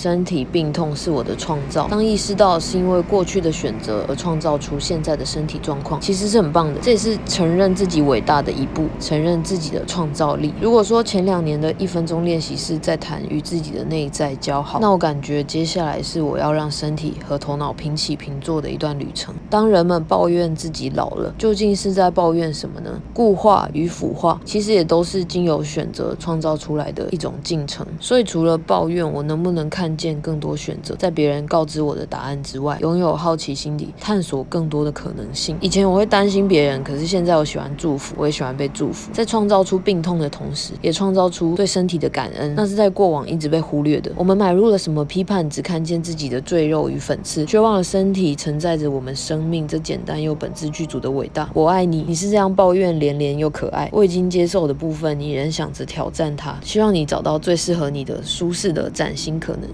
身体病痛是我的创造。当意识到是因为过去的选择而创造出现在的身体状况，其实是很棒的。这也是承认自己伟大的一步，承认自己的创造力。如果说前两年的一分钟练习是在谈与自己的内在交好，那我感觉接下来是我要让身体和头脑平起平坐的一段旅程。当人们抱怨自己老了，究竟是在抱怨什么呢？固化与腐化，其实也都是经由选择创造出来的一种进程。所以除了抱怨，我能不能看见更多选择，在别人告知我的答案之外，拥有好奇心里探索更多的可能性？以前我会担心别人，可是现在我喜欢祝福，我也喜欢被祝福。在创造出病痛的同时，也创造出对身体的感恩，那是在过往一直被忽略的。我们买入了什么批判，只看见自己的赘肉与粉刺，却忘了身体承载着我们生命这简单又本质具足的伟大。我爱你，你是这样抱怨连连又可爱。我已经接受的部分，你仍想着挑战它。希望你找到最适合你的舒适的崭新可能。